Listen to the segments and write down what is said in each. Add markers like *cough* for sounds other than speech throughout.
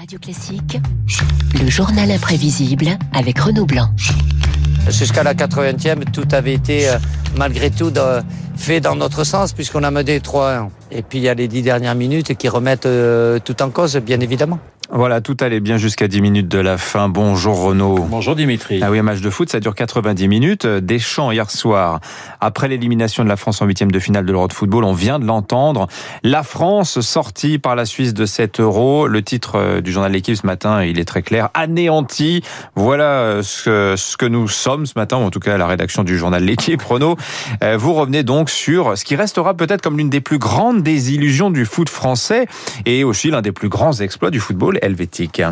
Radio Classique, le journal imprévisible avec Renaud Blanc. Jusqu'à la 80e, tout avait été euh, malgré tout de- fait dans notre sens puisqu'on a mené 3-1. Et puis il y a les dix dernières minutes qui remettent euh, tout en cause, bien évidemment. Voilà, tout allait bien jusqu'à 10 minutes de la fin. Bonjour Renaud. Bonjour Dimitri. Ah oui, un match de foot, ça dure 90 minutes. Deschamps, hier soir, après l'élimination de la France en huitième de finale de l'Euro de football, on vient de l'entendre. La France sortie par la Suisse de 7 euros. Le titre euh, du journal L'équipe ce matin, il est très clair. Anéanti. Voilà euh, ce que, ce que nous sommes ce matin, ou en tout cas la rédaction du journal L'équipe. Renaud, euh, vous revenez donc sur ce qui restera peut-être comme l'une des plus grandes désillusions du foot français et aussi l'un des plus grands exploits du football helvétique.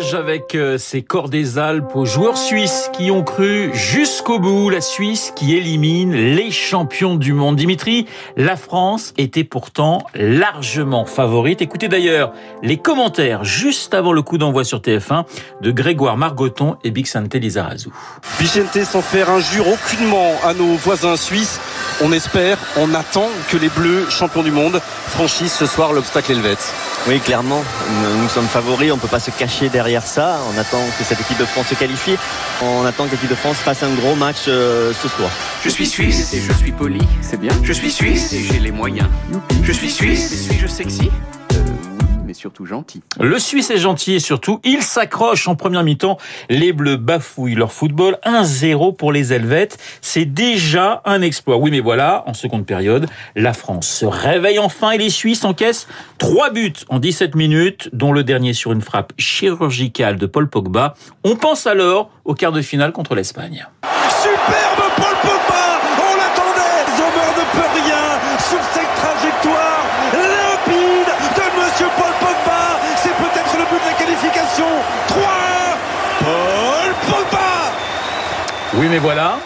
Avec euh, ces corps des Alpes aux joueurs suisses qui ont cru jusqu'au bout. La Suisse qui élimine les champions du monde. Dimitri, la France était pourtant largement favorite. Écoutez d'ailleurs les commentaires juste avant le coup d'envoi sur TF1 de Grégoire Margoton et Bixante Lizarazu. Vicente sans faire injure aucunement à nos voisins suisses. On espère, on attend que les Bleus, champions du monde, franchissent ce soir l'obstacle helvète. Oui, clairement, nous nous sommes favoris, on ne peut pas se cacher derrière ça. On attend que cette équipe de France se qualifie. On attend que l'équipe de France fasse un gros match euh, ce soir. Je suis suisse et je suis poli. C'est bien. Je suis suisse et j'ai les moyens. Je suis suisse et suis-je sexy surtout gentil. Le Suisse est gentil et surtout, il s'accroche en première mi-temps. Les Bleus bafouillent leur football. 1-0 pour les Helvètes. C'est déjà un exploit. Oui, mais voilà, en seconde période, la France se réveille enfin et les Suisses encaissent trois buts en 17 minutes, dont le dernier sur une frappe chirurgicale de Paul Pogba. On pense alors au quart de finale contre l'Espagne. Superbe Paul Pogba On l'attendait Zomer ne peut rien sur cette trajectoire limpide de Monsieur Paul Pogba C'est peut-être le but de la qualification 3 Paul Pogba Oui, mais voilà.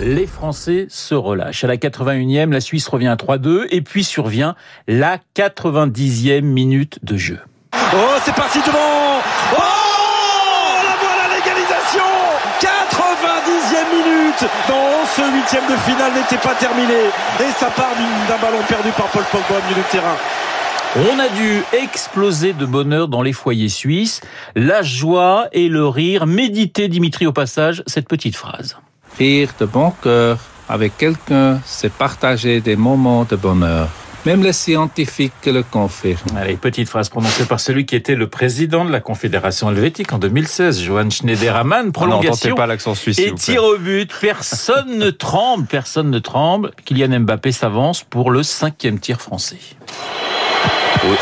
Les Français se relâchent. À la 81e, la Suisse revient à 3-2 et puis survient la 90e minute de jeu. Oh, c'est parti devant Oh La voilà l'égalisation 90e minute Non, ce huitième de finale n'était pas terminé. Et ça part d'un ballon perdu par Paul Pogba au milieu de terrain. On a dû exploser de bonheur dans les foyers suisses. La joie et le rire. Méditez, Dimitri, au passage, cette petite phrase. Rire de bon cœur avec quelqu'un, c'est partager des moments de bonheur. Même les scientifiques le confirment. Allez, petite phrase prononcée par celui qui était le président de la Confédération helvétique en 2016, Johann Schneiderman. Ah Non, Prolongation. pas l'accent suisse. Et tir au but, personne ne tremble, personne ne tremble. Kylian Mbappé s'avance pour le cinquième tir français.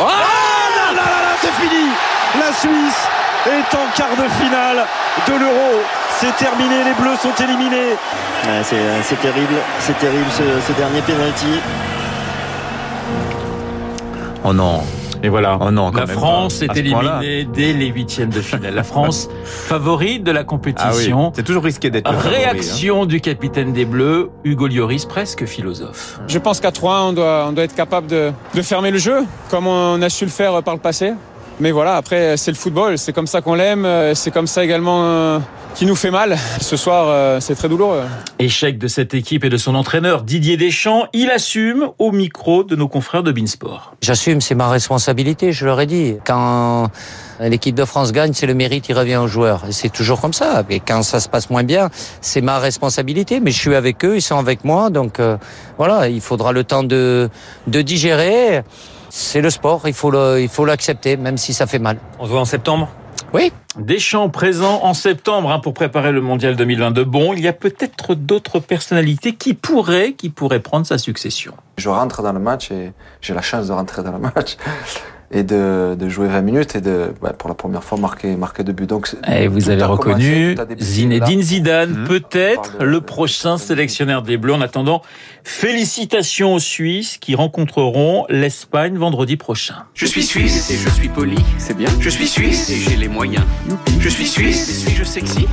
Oh là là là là, c'est fini La Suisse est en quart de finale de l'Euro. C'est terminé, les Bleus sont éliminés. Ouais, c'est, euh, c'est terrible, c'est terrible ce, ce dernier penalty. Oh non. Et voilà. Oh non, quand la même France est éliminée dès les huitièmes de finale. La France, *laughs* favorite de la Ah oui, compétition. c'est toujours risqué d'être favori, hein. Réaction du capitaine des Bleus, Hugo Lloris, presque philosophe. Je pense qu'à 3-1, on doit, on doit être capable de, de fermer le jeu, comme on a su le faire par le passé. Mais voilà, après, c'est le football, c'est comme ça qu'on l'aime, euh, c'est comme ça également euh, qui nous fait mal. Ce soir, euh, c'est très douloureux. Échec de cette équipe et de son entraîneur Didier Deschamps, il assume au micro de nos confrères de Beansport. J'assume, c'est ma responsabilité, je leur ai dit. Quand l'équipe de France gagne, c'est le mérite, il revient aux joueurs. Et C'est toujours comme ça. Et quand ça se passe moins bien, c'est ma responsabilité. Mais je suis avec eux, ils sont avec moi. Donc euh, voilà, il faudra le temps de, de digérer. C'est le sport, il faut le, il faut l'accepter, même si ça fait mal. On se voit en septembre? Oui. Deschamps présent en septembre hein, pour préparer le mondial 2022. Bon, il y a peut-être d'autres personnalités qui pourraient, qui pourraient prendre sa succession. Je rentre dans le match et j'ai la chance de rentrer dans le match et de, de jouer 20 minutes et de, ouais, pour la première fois, marquer, marquer deux buts. Donc, c'est- Et vous tout avez reconnu commencé, Zinedine. Zidane, Mhm. peut-être de- le prochain sélectionneur des Bleus. En attendant, félicitations aux Suisses qui rencontreront l'Espagne vendredi prochain. Je suis suisse et je suis poli. C'est bien. Je suis suisse et j'ai les moyens. Je suis suisse et suis-je sexy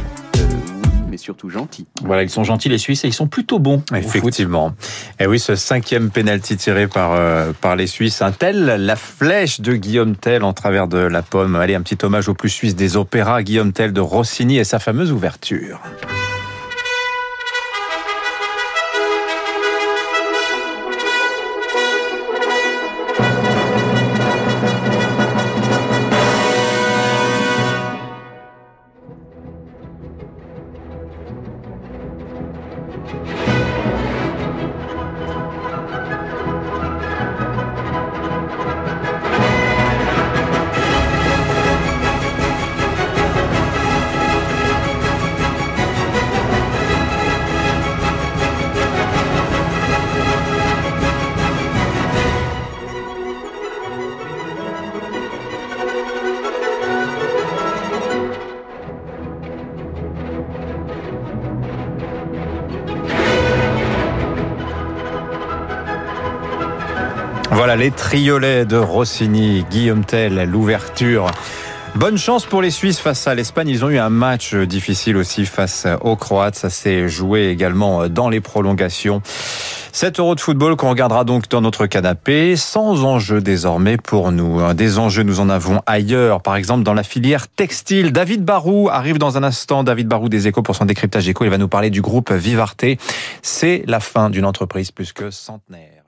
surtout gentil. Voilà, ils sont gentils les Suisses et ils sont plutôt bons. au foot. Effectivement. Et oui, ce cinquième penalty tiré par, euh, par les Suisses. Un tel, la flèche de Guillaume Tell en travers de la pomme. Allez, un petit hommage au plus suisse des opéras, Guillaume Tell de Rossini et sa fameuse ouverture. Voilà les triolets de Rossini, Guillaume Tell, l'ouverture. Bonne chance pour les Suisses face à l'Espagne. Ils ont eu un match difficile aussi face aux Croates. Ça s'est joué également dans les prolongations. 7 euros de football qu'on regardera donc dans notre canapé, sans enjeu désormais pour nous. Des enjeux, nous en avons ailleurs, par exemple dans la filière textile. David Barou arrive dans un instant. David Barou des Échos pour son décryptage écho. Il va nous parler du groupe Vivarte. C'est la fin d'une entreprise plus que centenaire.